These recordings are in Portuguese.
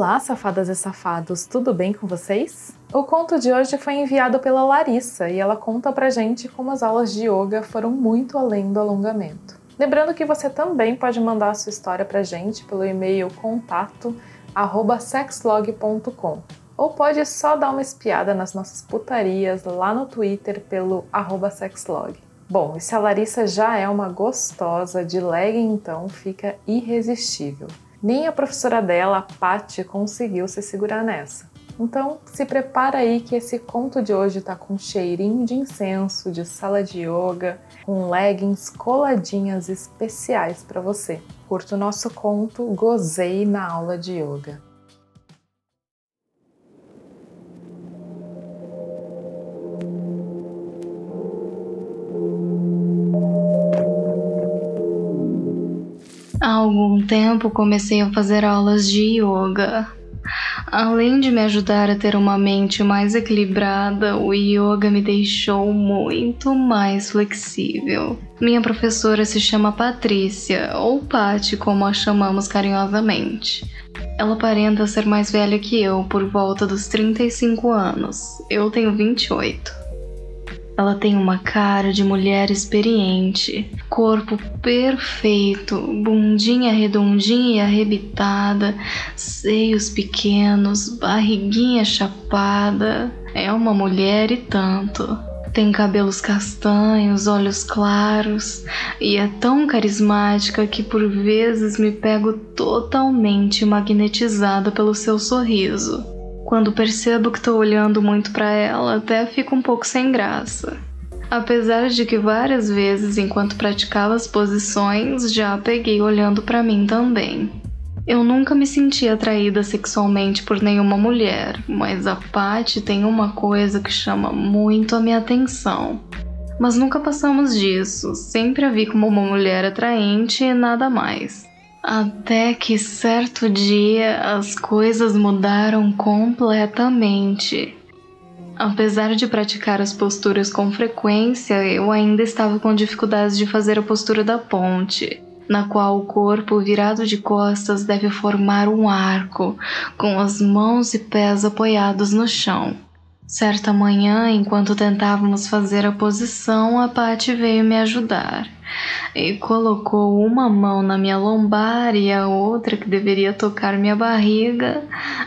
Olá, safadas e safados, tudo bem com vocês? O conto de hoje foi enviado pela Larissa e ela conta pra gente como as aulas de yoga foram muito além do alongamento. Lembrando que você também pode mandar a sua história pra gente pelo e-mail contato@sexlog.com ou pode só dar uma espiada nas nossas putarias lá no Twitter pelo sexlog. Bom, e se a Larissa já é uma gostosa de legging, então fica irresistível. Nem a professora dela, Paty, conseguiu se segurar nessa. Então, se prepara aí que esse conto de hoje tá com cheirinho de incenso, de sala de yoga, com leggings coladinhas especiais para você. Curta o nosso conto, gozei na aula de yoga. Algum tempo comecei a fazer aulas de yoga. Além de me ajudar a ter uma mente mais equilibrada, o yoga me deixou muito mais flexível. Minha professora se chama Patrícia, ou Pati, como a chamamos carinhosamente. Ela aparenta ser mais velha que eu, por volta dos 35 anos. Eu tenho 28. Ela tem uma cara de mulher experiente, corpo perfeito, bundinha redondinha e arrebitada, seios pequenos, barriguinha chapada. É uma mulher e tanto. Tem cabelos castanhos, olhos claros e é tão carismática que por vezes me pego totalmente magnetizada pelo seu sorriso. Quando percebo que estou olhando muito para ela, até fico um pouco sem graça. Apesar de que várias vezes, enquanto praticava as posições, já peguei olhando para mim também. Eu nunca me senti atraída sexualmente por nenhuma mulher, mas a Patty tem uma coisa que chama muito a minha atenção. Mas nunca passamos disso, sempre a vi como uma mulher atraente e nada mais. Até que certo dia as coisas mudaram completamente. Apesar de praticar as posturas com frequência, eu ainda estava com dificuldades de fazer a postura da ponte, na qual o corpo virado de costas deve formar um arco, com as mãos e pés apoiados no chão. Certa manhã, enquanto tentávamos fazer a posição, a Patty veio me ajudar e colocou uma mão na minha lombar e a outra, que deveria tocar minha barriga,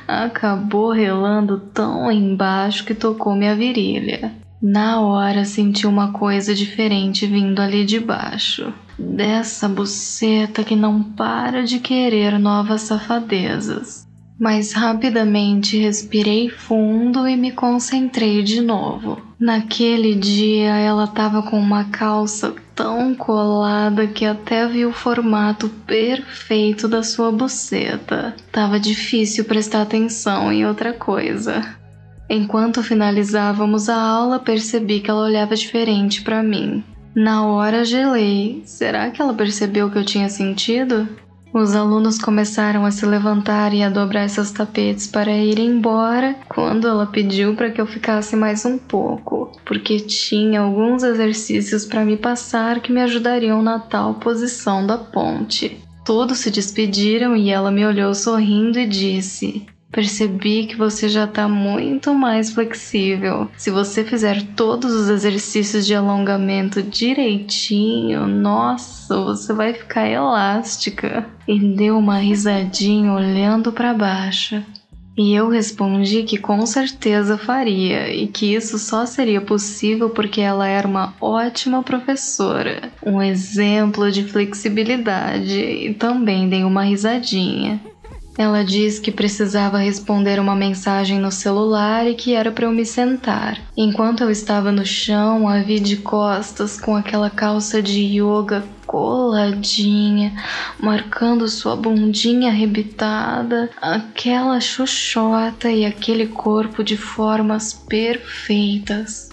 acabou relando tão embaixo que tocou minha virilha. Na hora senti uma coisa diferente vindo ali de baixo. Dessa buceta que não para de querer novas safadezas mas rapidamente respirei fundo e me concentrei de novo. Naquele dia ela estava com uma calça tão colada que até vi o formato perfeito da sua buceta. Tava difícil prestar atenção em outra coisa. Enquanto finalizávamos a aula, percebi que ela olhava diferente para mim. Na hora gelei. Será que ela percebeu o que eu tinha sentido? Os alunos começaram a se levantar e a dobrar seus tapetes para ir embora quando ela pediu para que eu ficasse mais um pouco, porque tinha alguns exercícios para me passar que me ajudariam na tal posição da ponte. Todos se despediram e ela me olhou sorrindo e disse: Percebi que você já está muito mais flexível. Se você fizer todos os exercícios de alongamento direitinho, nossa, você vai ficar elástica. E deu uma risadinha olhando para baixo. E eu respondi que com certeza faria e que isso só seria possível porque ela era uma ótima professora, um exemplo de flexibilidade e também dei uma risadinha. Ela disse que precisava responder uma mensagem no celular e que era para eu me sentar. Enquanto eu estava no chão, a vi de costas com aquela calça de yoga coladinha, marcando sua bundinha arrebitada, aquela xoxota e aquele corpo de formas perfeitas.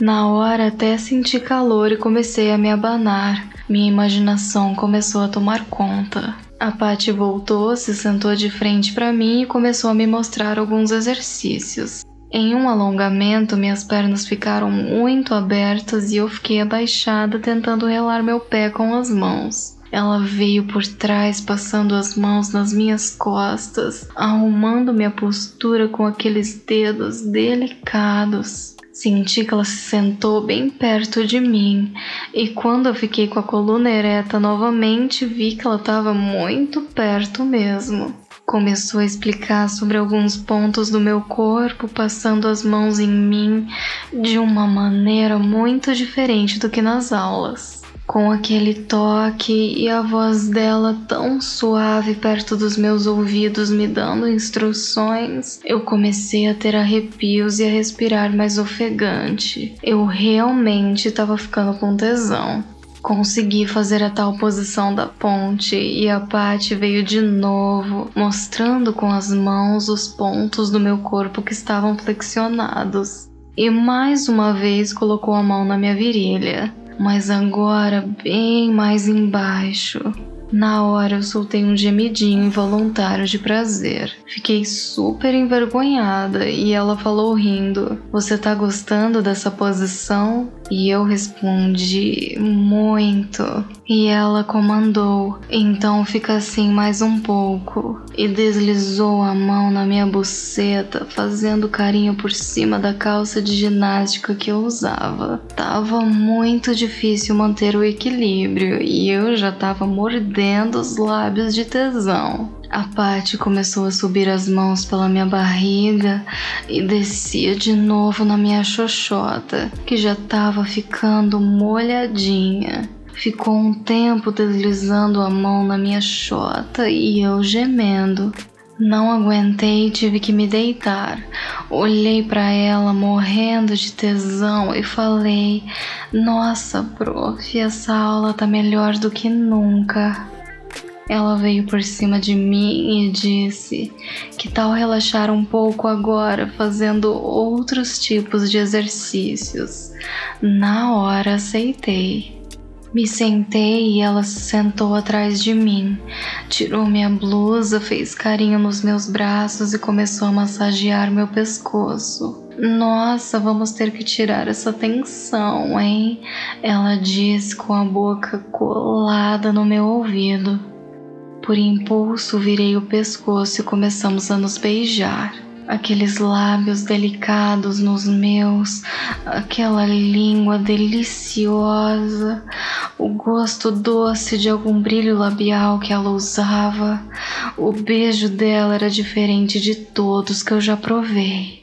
Na hora até senti calor e comecei a me abanar. Minha imaginação começou a tomar conta. A Patty voltou, se sentou de frente para mim e começou a me mostrar alguns exercícios. Em um alongamento, minhas pernas ficaram muito abertas e eu fiquei abaixada tentando relar meu pé com as mãos. Ela veio por trás, passando as mãos nas minhas costas, arrumando minha postura com aqueles dedos delicados. Senti que ela se sentou bem perto de mim, e quando eu fiquei com a coluna ereta novamente, vi que ela estava muito perto mesmo. Começou a explicar sobre alguns pontos do meu corpo, passando as mãos em mim de uma maneira muito diferente do que nas aulas com aquele toque e a voz dela tão suave perto dos meus ouvidos me dando instruções, eu comecei a ter arrepios e a respirar mais ofegante. Eu realmente estava ficando com tesão. Consegui fazer a tal posição da ponte e a Patty veio de novo, mostrando com as mãos os pontos do meu corpo que estavam flexionados. E mais uma vez colocou a mão na minha virilha mas agora bem mais embaixo. Na hora eu soltei um gemidinho involuntário de prazer. Fiquei super envergonhada e ela falou rindo: Você tá gostando dessa posição? E eu respondi: Muito. E ela comandou: Então fica assim mais um pouco. E deslizou a mão na minha buceta, fazendo carinho por cima da calça de ginástica que eu usava. Tava muito difícil manter o equilíbrio e eu já tava mordendo mordendo os lábios de tesão. A Paty começou a subir as mãos pela minha barriga e descia de novo na minha xoxota, que já estava ficando molhadinha. Ficou um tempo deslizando a mão na minha chota e eu gemendo. Não aguentei e tive que me deitar. Olhei para ela morrendo de tesão e falei: Nossa, prof, essa aula tá melhor do que nunca. Ela veio por cima de mim e disse: Que tal relaxar um pouco agora fazendo outros tipos de exercícios? Na hora aceitei. Me sentei e ela se sentou atrás de mim. Tirou minha blusa, fez carinho nos meus braços e começou a massagear meu pescoço. Nossa, vamos ter que tirar essa tensão, hein? Ela disse com a boca colada no meu ouvido. Por impulso, virei o pescoço e começamos a nos beijar. Aqueles lábios delicados nos meus, aquela língua deliciosa, o gosto doce de algum brilho labial que ela usava. O beijo dela era diferente de todos que eu já provei.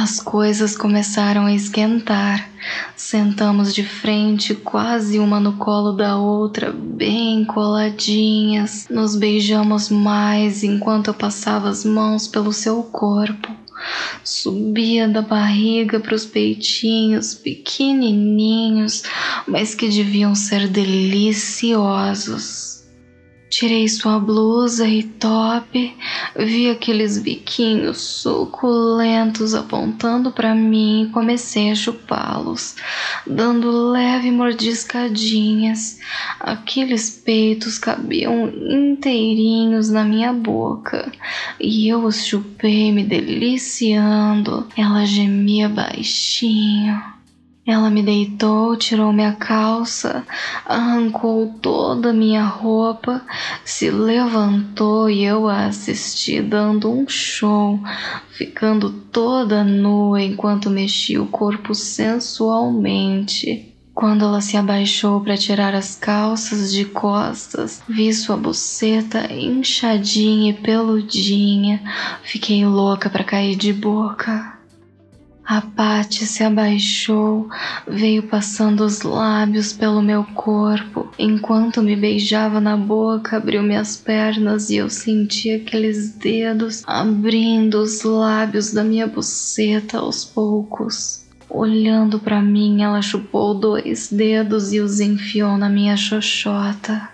As coisas começaram a esquentar. Sentamos de frente, quase uma no colo da outra, bem coladinhas. Nos beijamos mais enquanto eu passava as mãos pelo seu corpo. Subia da barriga para os peitinhos pequenininhos, mas que deviam ser deliciosos. Tirei sua blusa e top, vi aqueles biquinhos suculentos apontando para mim e comecei a chupá-los, dando leve mordiscadinhas. Aqueles peitos cabiam inteirinhos na minha boca e eu os chupei me deliciando. Ela gemia baixinho. Ela me deitou, tirou minha calça, arrancou toda minha roupa, se levantou e eu a assisti dando um show, ficando toda nua enquanto mexia o corpo sensualmente. Quando ela se abaixou para tirar as calças de costas, vi sua buceta inchadinha e peludinha. Fiquei louca para cair de boca. A Pati se abaixou, veio passando os lábios pelo meu corpo. Enquanto me beijava na boca, abriu minhas pernas e eu senti aqueles dedos abrindo os lábios da minha buceta aos poucos. Olhando para mim, ela chupou dois dedos e os enfiou na minha xoxota.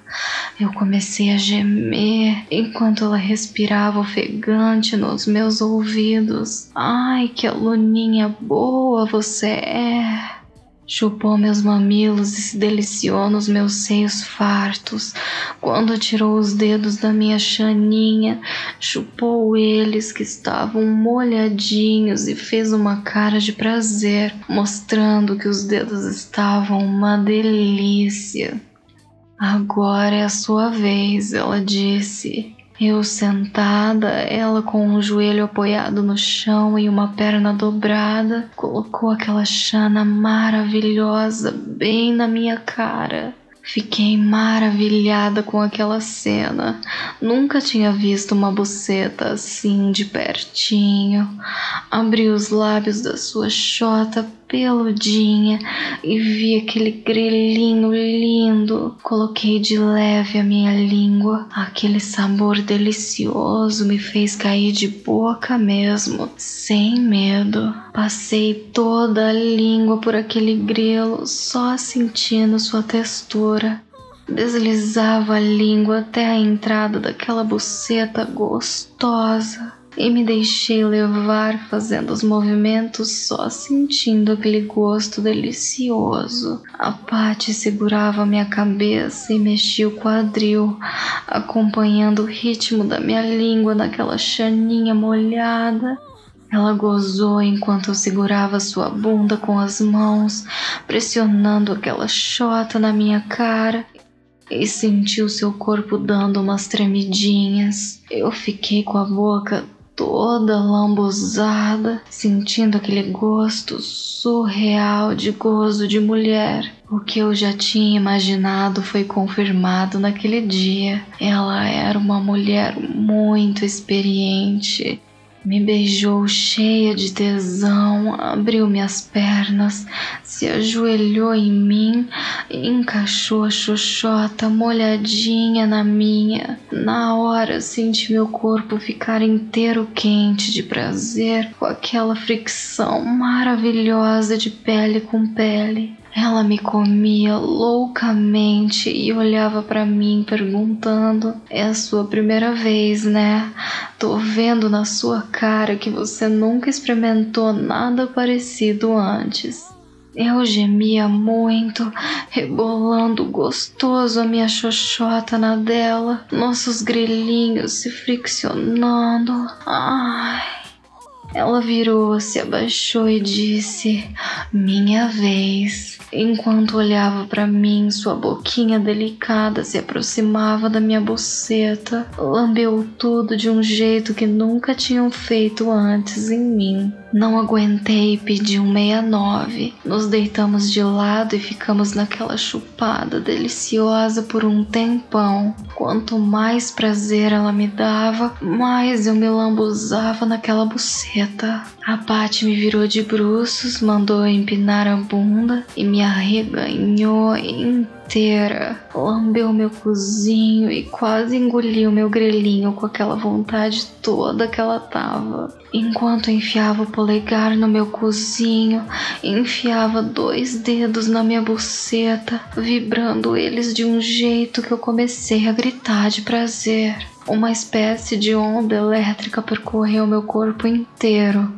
Eu comecei a gemer enquanto ela respirava ofegante nos meus ouvidos. Ai, que aluninha boa você é! Chupou meus mamilos e se deliciou nos meus seios fartos. Quando tirou os dedos da minha chaninha, chupou eles que estavam molhadinhos e fez uma cara de prazer, mostrando que os dedos estavam uma delícia. Agora é a sua vez, ela disse. Eu sentada, ela com o joelho apoiado no chão e uma perna dobrada, colocou aquela chana maravilhosa bem na minha cara. Fiquei maravilhada com aquela cena. Nunca tinha visto uma buceta assim de pertinho. Abri os lábios da sua chota peludinha e vi aquele grelhinho lindo. Coloquei de leve a minha língua. Aquele sabor delicioso me fez cair de boca mesmo, sem medo. Passei toda a língua por aquele grelo, só sentindo sua textura. Deslizava a língua até a entrada daquela buceta gostosa e me deixei levar fazendo os movimentos só sentindo aquele gosto delicioso. A Patty segurava minha cabeça e mexia o quadril, acompanhando o ritmo da minha língua naquela chaninha molhada. Ela gozou enquanto eu segurava sua bunda com as mãos, pressionando aquela chota na minha cara e sentiu seu corpo dando umas tremidinhas. Eu fiquei com a boca toda lambuzada, sentindo aquele gosto surreal de gozo de mulher. O que eu já tinha imaginado foi confirmado naquele dia. Ela era uma mulher muito experiente me beijou cheia de tesão, abriu minhas pernas, se ajoelhou em mim encaixou a xoxota molhadinha na minha. Na hora senti meu corpo ficar inteiro quente de prazer com aquela fricção maravilhosa de pele com pele. Ela me comia loucamente e olhava para mim perguntando: "É a sua primeira vez, né? Tô vendo na sua cara que você nunca experimentou nada parecido antes." Eu gemia muito, rebolando gostoso a minha xoxota na dela, nossos grelhinhos se friccionando. Ai. Ela virou, se abaixou e disse: Minha vez. Enquanto olhava para mim, sua boquinha delicada se aproximava da minha buceta, lambeu tudo de um jeito que nunca tinham feito antes em mim. Não aguentei e pedi um 69. Nos deitamos de lado e ficamos naquela chupada deliciosa por um tempão. Quanto mais prazer ela me dava, mais eu me lambuzava naquela buceta. A Paty me virou de bruços, mandou empinar a bunda e me arreganhou inteira. Lambeu meu cozinho e quase engoliu meu grelhinho com aquela vontade toda que ela tava. Enquanto enfiava o polegar no meu cozinho, enfiava dois dedos na minha buceta, vibrando eles de um jeito que eu comecei a gritar de prazer. Uma espécie de onda elétrica percorreu meu corpo inteiro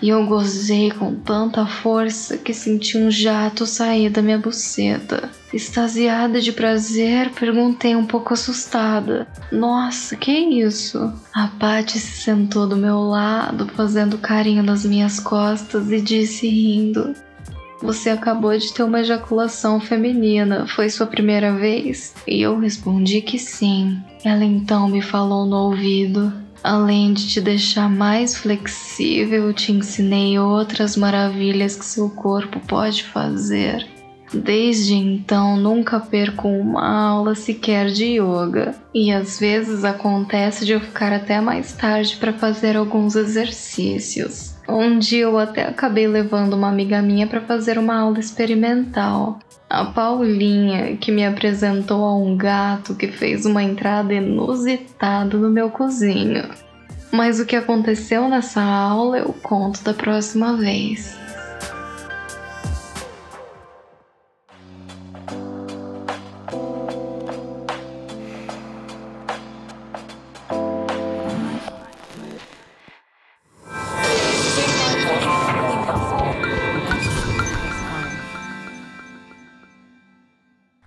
e eu gozei com tanta força que senti um jato sair da minha buceta. Extasiada de prazer, perguntei um pouco assustada: Nossa, que isso? A Patty se sentou do meu lado, fazendo carinho nas minhas costas e disse rindo: você acabou de ter uma ejaculação feminina. Foi sua primeira vez? E eu respondi que sim. Ela então me falou no ouvido. Além de te deixar mais flexível, te ensinei outras maravilhas que seu corpo pode fazer. Desde então, nunca perco uma aula sequer de yoga, e às vezes acontece de eu ficar até mais tarde para fazer alguns exercícios. Um dia eu até acabei levando uma amiga minha para fazer uma aula experimental. A Paulinha, que me apresentou a um gato que fez uma entrada inusitada no meu cozinho. Mas o que aconteceu nessa aula eu conto da próxima vez.